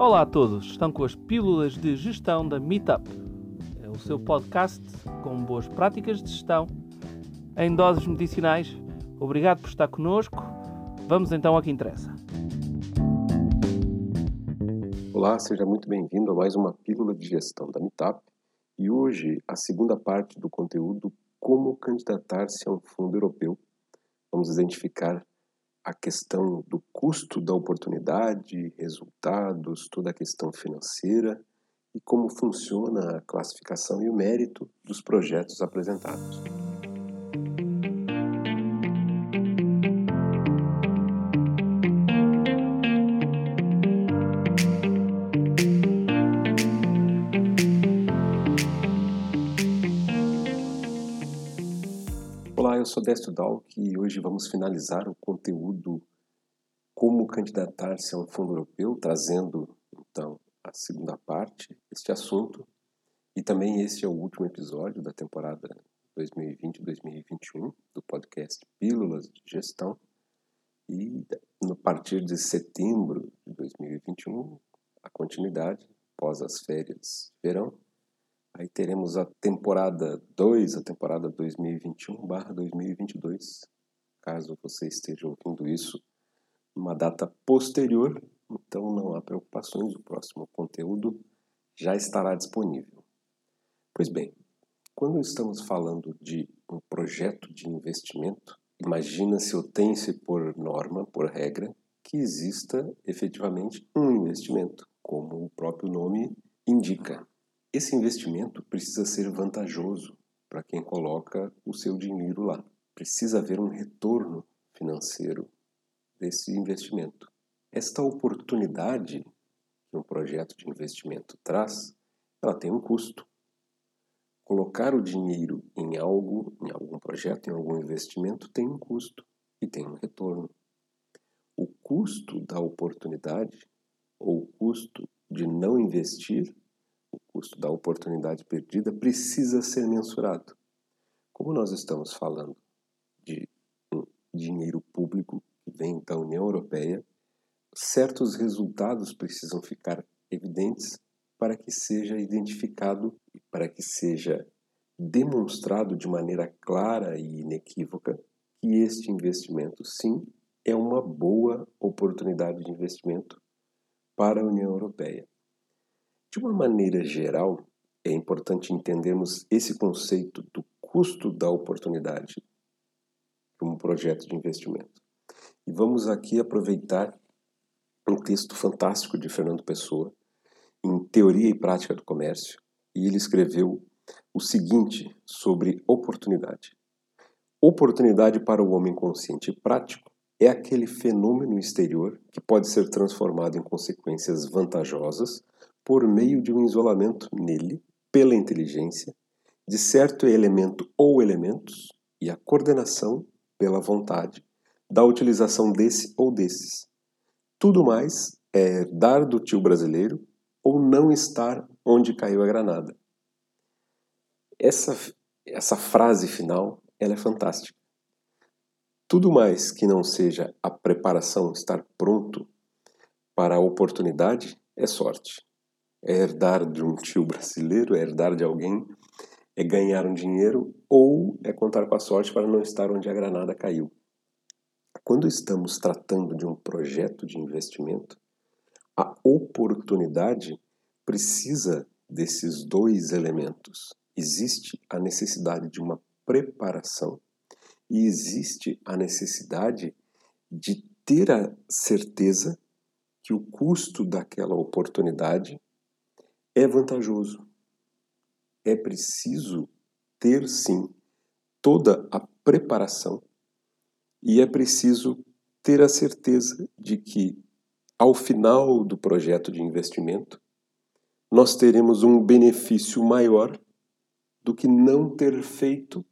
Olá a todos, estão com as pílulas de gestão da Meetup. É o seu podcast com boas práticas de gestão em doses medicinais. Obrigado por estar conosco. Vamos então ao que interessa. Olá, seja muito bem-vindo a mais uma pílula de gestão da Meetup. E hoje a segunda parte do conteúdo Como candidatar-se a um fundo europeu. Vamos identificar a questão do custo da oportunidade, resultados, toda a questão financeira e como funciona a classificação e o mérito dos projetos apresentados. Olá, eu sou Décio Dalk e hoje vamos finalizar o conteúdo Como candidatar-se a um fundo europeu, trazendo então a segunda parte deste assunto. E também este é o último episódio da temporada 2020-2021 do podcast Pílulas de Gestão. E no partir de setembro de 2021, a continuidade, após as férias de verão, Aí teremos a temporada 2, a temporada 2021/2022. Caso você esteja ouvindo isso numa data posterior, então não há preocupações, o próximo conteúdo já estará disponível. Pois bem, quando estamos falando de um projeto de investimento, imagina se eu tenho-se por norma, por regra, que exista efetivamente um investimento, como o próprio nome indica. Esse investimento precisa ser vantajoso para quem coloca o seu dinheiro lá. Precisa haver um retorno financeiro desse investimento. Esta oportunidade que um projeto de investimento traz, ela tem um custo. Colocar o dinheiro em algo, em algum projeto, em algum investimento, tem um custo e tem um retorno. O custo da oportunidade ou o custo de não investir o custo da oportunidade perdida precisa ser mensurado. Como nós estamos falando de um dinheiro público vem da União Europeia, certos resultados precisam ficar evidentes para que seja identificado e para que seja demonstrado de maneira clara e inequívoca que este investimento, sim, é uma boa oportunidade de investimento para a União Europeia. De uma maneira geral, é importante entendermos esse conceito do custo da oportunidade como um projeto de investimento. E vamos aqui aproveitar um texto fantástico de Fernando Pessoa, em Teoria e Prática do Comércio, e ele escreveu o seguinte sobre oportunidade. Oportunidade para o homem consciente e prático é aquele fenômeno exterior que pode ser transformado em consequências vantajosas por meio de um isolamento nele, pela inteligência, de certo elemento ou elementos, e a coordenação pela vontade da utilização desse ou desses. Tudo mais é dar do tio brasileiro ou não estar onde caiu a granada. Essa, essa frase final ela é fantástica. Tudo mais que não seja a preparação, estar pronto para a oportunidade, é sorte é herdar de um tio brasileiro, é herdar de alguém, é ganhar um dinheiro ou é contar com a sorte para não estar onde a granada caiu. Quando estamos tratando de um projeto de investimento, a oportunidade precisa desses dois elementos. Existe a necessidade de uma preparação e existe a necessidade de ter a certeza que o custo daquela oportunidade é vantajoso. É preciso ter, sim, toda a preparação e é preciso ter a certeza de que, ao final do projeto de investimento, nós teremos um benefício maior do que não ter feito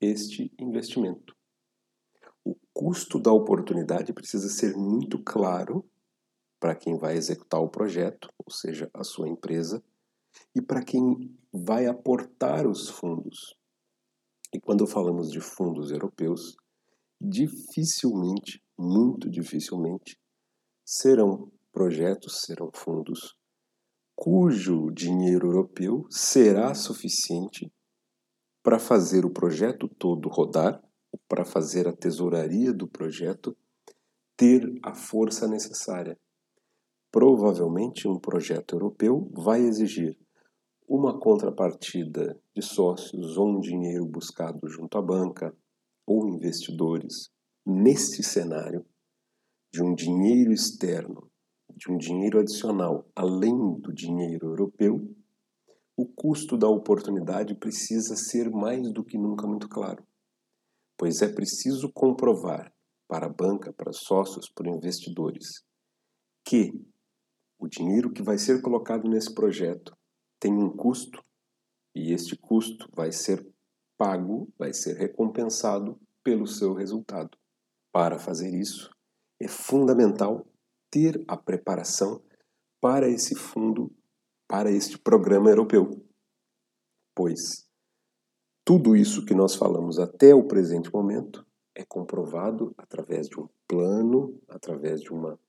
este investimento. O custo da oportunidade precisa ser muito claro para quem vai executar o projeto, ou seja, a sua empresa, e para quem vai aportar os fundos. E quando falamos de fundos europeus, dificilmente, muito dificilmente, serão projetos serão fundos cujo dinheiro europeu será suficiente para fazer o projeto todo rodar, para fazer a tesouraria do projeto ter a força necessária. Provavelmente, um projeto europeu vai exigir uma contrapartida de sócios ou um dinheiro buscado junto à banca ou investidores. Neste cenário, de um dinheiro externo, de um dinheiro adicional além do dinheiro europeu, o custo da oportunidade precisa ser mais do que nunca muito claro, pois é preciso comprovar para a banca, para sócios, para investidores, que o dinheiro que vai ser colocado nesse projeto tem um custo e este custo vai ser pago, vai ser recompensado pelo seu resultado. Para fazer isso, é fundamental ter a preparação para esse fundo, para este programa europeu. Pois tudo isso que nós falamos até o presente momento é comprovado através de um plano, através de, uma,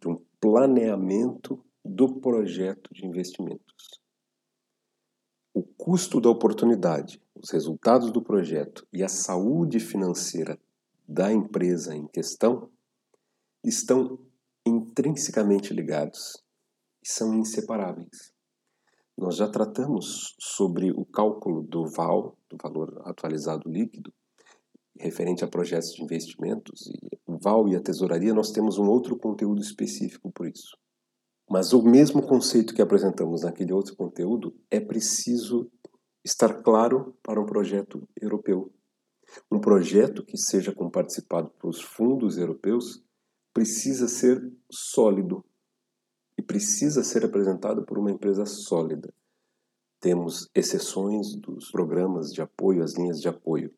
de um planeamento do projeto de investimentos. O custo da oportunidade, os resultados do projeto e a saúde financeira da empresa em questão estão intrinsecamente ligados e são inseparáveis. Nós já tratamos sobre o cálculo do VAL, do valor atualizado líquido, referente a projetos de investimentos, e o VAL e a tesouraria, nós temos um outro conteúdo específico por isso. Mas o mesmo conceito que apresentamos naquele outro conteúdo é preciso estar claro para um projeto europeu. Um projeto que seja com participado pelos fundos europeus precisa ser sólido e precisa ser apresentado por uma empresa sólida. Temos exceções dos programas de apoio, as linhas de apoio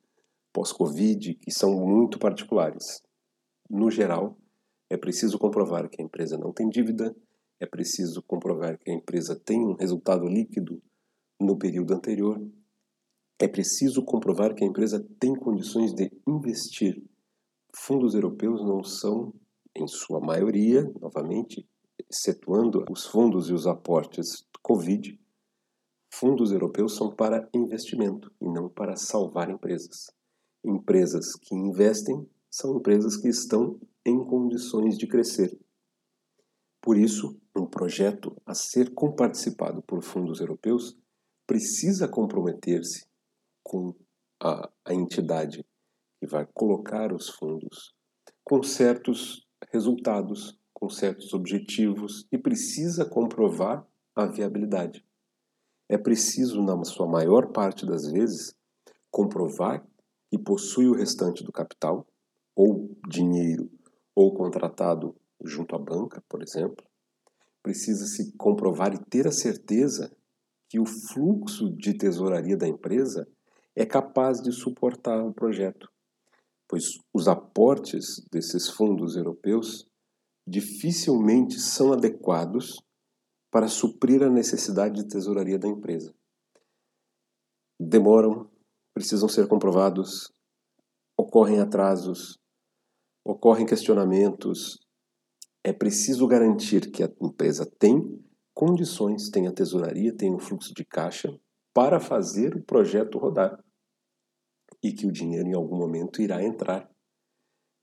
pós-Covid, que são muito particulares. No geral, é preciso comprovar que a empresa não tem dívida, é preciso comprovar que a empresa tem um resultado líquido no período anterior, é preciso comprovar que a empresa tem condições de investir. Fundos europeus não são, em sua maioria, novamente, excetuando os fundos e os aportes Covid, fundos europeus são para investimento e não para salvar empresas empresas que investem são empresas que estão em condições de crescer. Por isso, um projeto a ser comparticipado por fundos europeus precisa comprometer-se com a, a entidade que vai colocar os fundos com certos resultados, com certos objetivos e precisa comprovar a viabilidade. É preciso, na sua maior parte das vezes, comprovar e possui o restante do capital, ou dinheiro, ou contratado junto à banca, por exemplo, precisa-se comprovar e ter a certeza que o fluxo de tesouraria da empresa é capaz de suportar o projeto, pois os aportes desses fundos europeus dificilmente são adequados para suprir a necessidade de tesouraria da empresa. Demoram precisam ser comprovados, ocorrem atrasos, ocorrem questionamentos. É preciso garantir que a empresa tem condições, tem a tesouraria, tem o fluxo de caixa para fazer o projeto rodar e que o dinheiro em algum momento irá entrar.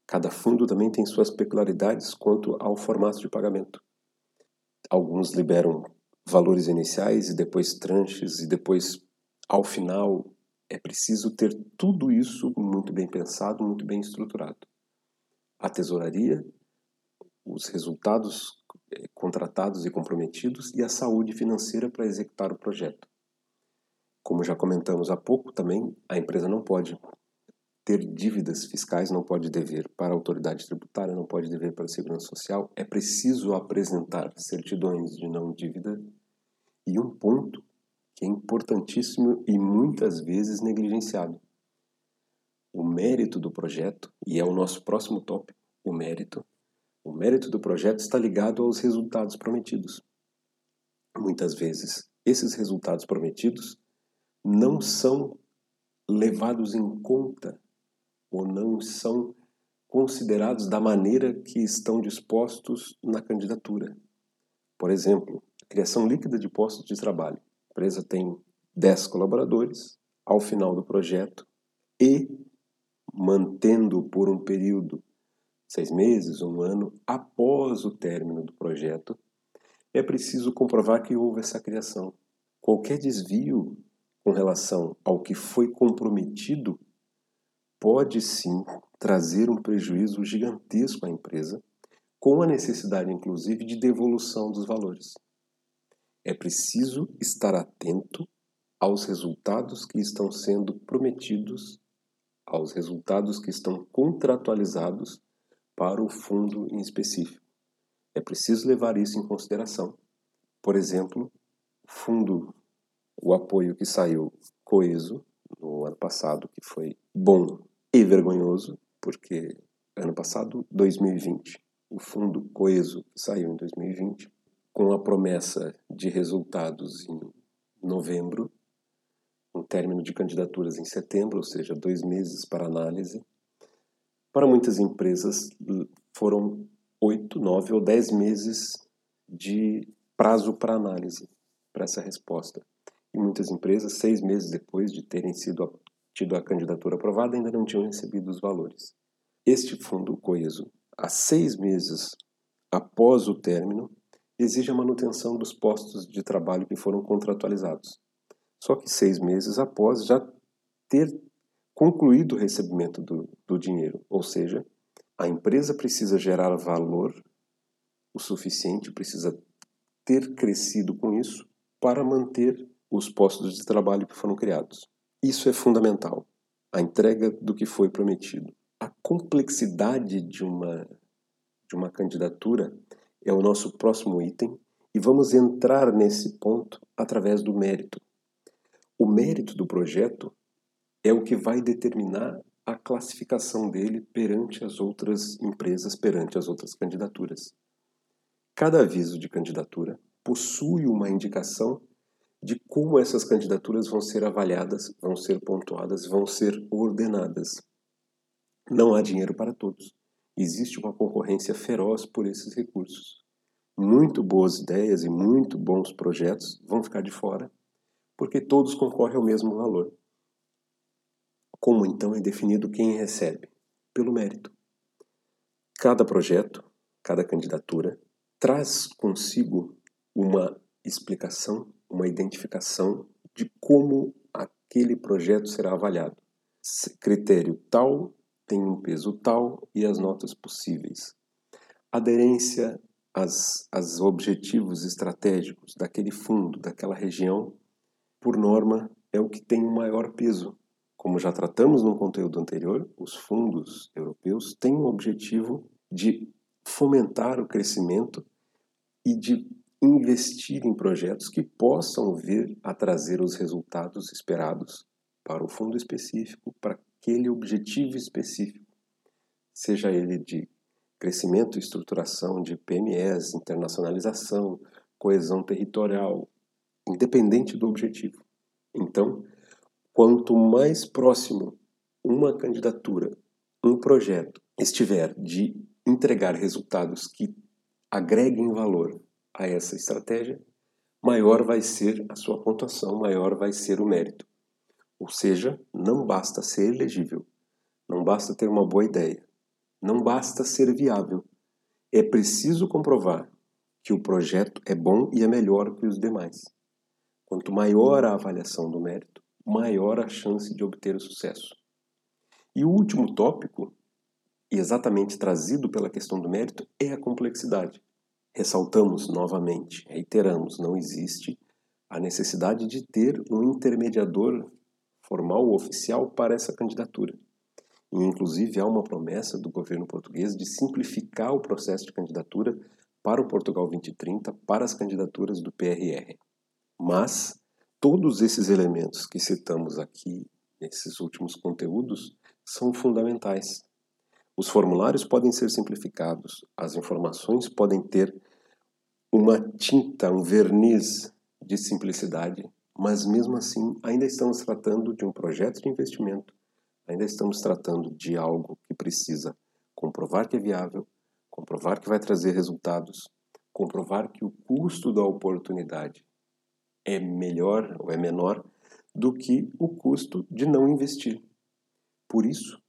Cada fundo também tem suas peculiaridades quanto ao formato de pagamento. Alguns liberam valores iniciais e depois tranches e depois ao final é preciso ter tudo isso muito bem pensado, muito bem estruturado. A tesouraria, os resultados contratados e comprometidos e a saúde financeira para executar o projeto. Como já comentamos há pouco, também a empresa não pode ter dívidas fiscais, não pode dever para a autoridade tributária, não pode dever para a segurança social. É preciso apresentar certidões de não dívida. E um ponto que é importantíssimo e muitas vezes negligenciado. O mérito do projeto, e é o nosso próximo tópico, o mérito. O mérito do projeto está ligado aos resultados prometidos. Muitas vezes, esses resultados prometidos não são levados em conta ou não são considerados da maneira que estão dispostos na candidatura. Por exemplo, criação líquida de postos de trabalho. A empresa tem 10 colaboradores ao final do projeto e mantendo por um período seis meses, um ano após o término do projeto, é preciso comprovar que houve essa criação. Qualquer desvio com relação ao que foi comprometido pode sim trazer um prejuízo gigantesco à empresa, com a necessidade, inclusive, de devolução dos valores. É preciso estar atento aos resultados que estão sendo prometidos, aos resultados que estão contratualizados para o fundo em específico. É preciso levar isso em consideração. Por exemplo, fundo, o apoio que saiu coeso no ano passado, que foi bom e vergonhoso, porque ano passado, 2020, o fundo coeso que saiu em 2020, com a promessa de resultados em novembro, um término de candidaturas em setembro, ou seja, dois meses para análise. Para muitas empresas, foram oito, nove ou dez meses de prazo para análise para essa resposta. E muitas empresas, seis meses depois de terem sido tido a candidatura aprovada, ainda não tinham recebido os valores. Este fundo coeso, há seis meses após o término, exige a manutenção dos postos de trabalho que foram contratualizados. Só que seis meses após já ter concluído o recebimento do, do dinheiro, ou seja, a empresa precisa gerar valor o suficiente, precisa ter crescido com isso para manter os postos de trabalho que foram criados. Isso é fundamental, a entrega do que foi prometido. A complexidade de uma, de uma candidatura é o nosso próximo item e vamos entrar nesse ponto através do mérito. O mérito do projeto é o que vai determinar a classificação dele perante as outras empresas, perante as outras candidaturas. Cada aviso de candidatura possui uma indicação de como essas candidaturas vão ser avaliadas, vão ser pontuadas, vão ser ordenadas. Não há dinheiro para todos. Existe uma concorrência feroz por esses recursos. Muito boas ideias e muito bons projetos vão ficar de fora, porque todos concorrem ao mesmo valor. Como então é definido quem recebe? Pelo mérito. Cada projeto, cada candidatura, traz consigo uma explicação, uma identificação de como aquele projeto será avaliado. Critério tal tem um peso tal e as notas possíveis. Aderência aos objetivos estratégicos daquele fundo, daquela região, por norma, é o que tem o maior peso como já tratamos no conteúdo anterior, os fundos europeus têm o objetivo de fomentar o crescimento e de investir em projetos que possam vir a trazer os resultados esperados para o fundo específico, para aquele objetivo específico, seja ele de crescimento e estruturação de PMEs, internacionalização, coesão territorial, independente do objetivo. Então, Quanto mais próximo uma candidatura, um projeto estiver de entregar resultados que agreguem valor a essa estratégia, maior vai ser a sua pontuação, maior vai ser o mérito. Ou seja, não basta ser elegível, não basta ter uma boa ideia, não basta ser viável. É preciso comprovar que o projeto é bom e é melhor que os demais. Quanto maior a avaliação do mérito, maior a chance de obter o sucesso. E o último tópico, e exatamente trazido pela questão do mérito, é a complexidade. Ressaltamos novamente, reiteramos, não existe a necessidade de ter um intermediador formal ou oficial para essa candidatura. E, inclusive, há uma promessa do governo português de simplificar o processo de candidatura para o Portugal 2030 para as candidaturas do PRR. Mas todos esses elementos que citamos aqui, nesses últimos conteúdos, são fundamentais. Os formulários podem ser simplificados, as informações podem ter uma tinta, um verniz de simplicidade, mas mesmo assim ainda estamos tratando de um projeto de investimento, ainda estamos tratando de algo que precisa comprovar que é viável, comprovar que vai trazer resultados, comprovar que o custo da oportunidade é melhor ou é menor do que o custo de não investir. Por isso,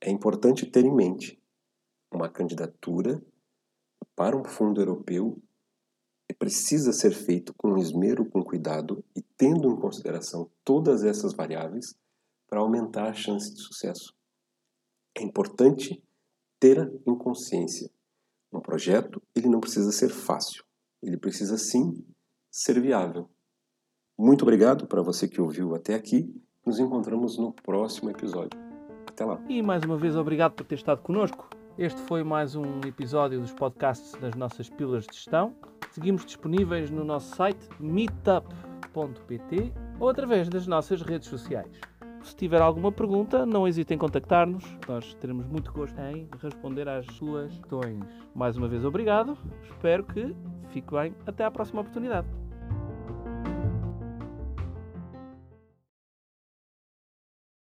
é importante ter em mente uma candidatura para um fundo europeu precisa ser feito com esmero, com cuidado e tendo em consideração todas essas variáveis para aumentar a chance de sucesso. É importante ter em consciência um projeto, ele não precisa ser fácil, ele precisa sim ser viável. Muito obrigado para você que ouviu até aqui. Nos encontramos no próximo episódio. Até lá. E mais uma vez, obrigado por ter estado connosco. Este foi mais um episódio dos podcasts das nossas pílulas de gestão. Seguimos disponíveis no nosso site meetup.pt ou através das nossas redes sociais. Se tiver alguma pergunta, não hesite em contactar-nos. Nós teremos muito gosto em responder às suas questões. Mais uma vez, obrigado. Espero que fique bem. Até à próxima oportunidade.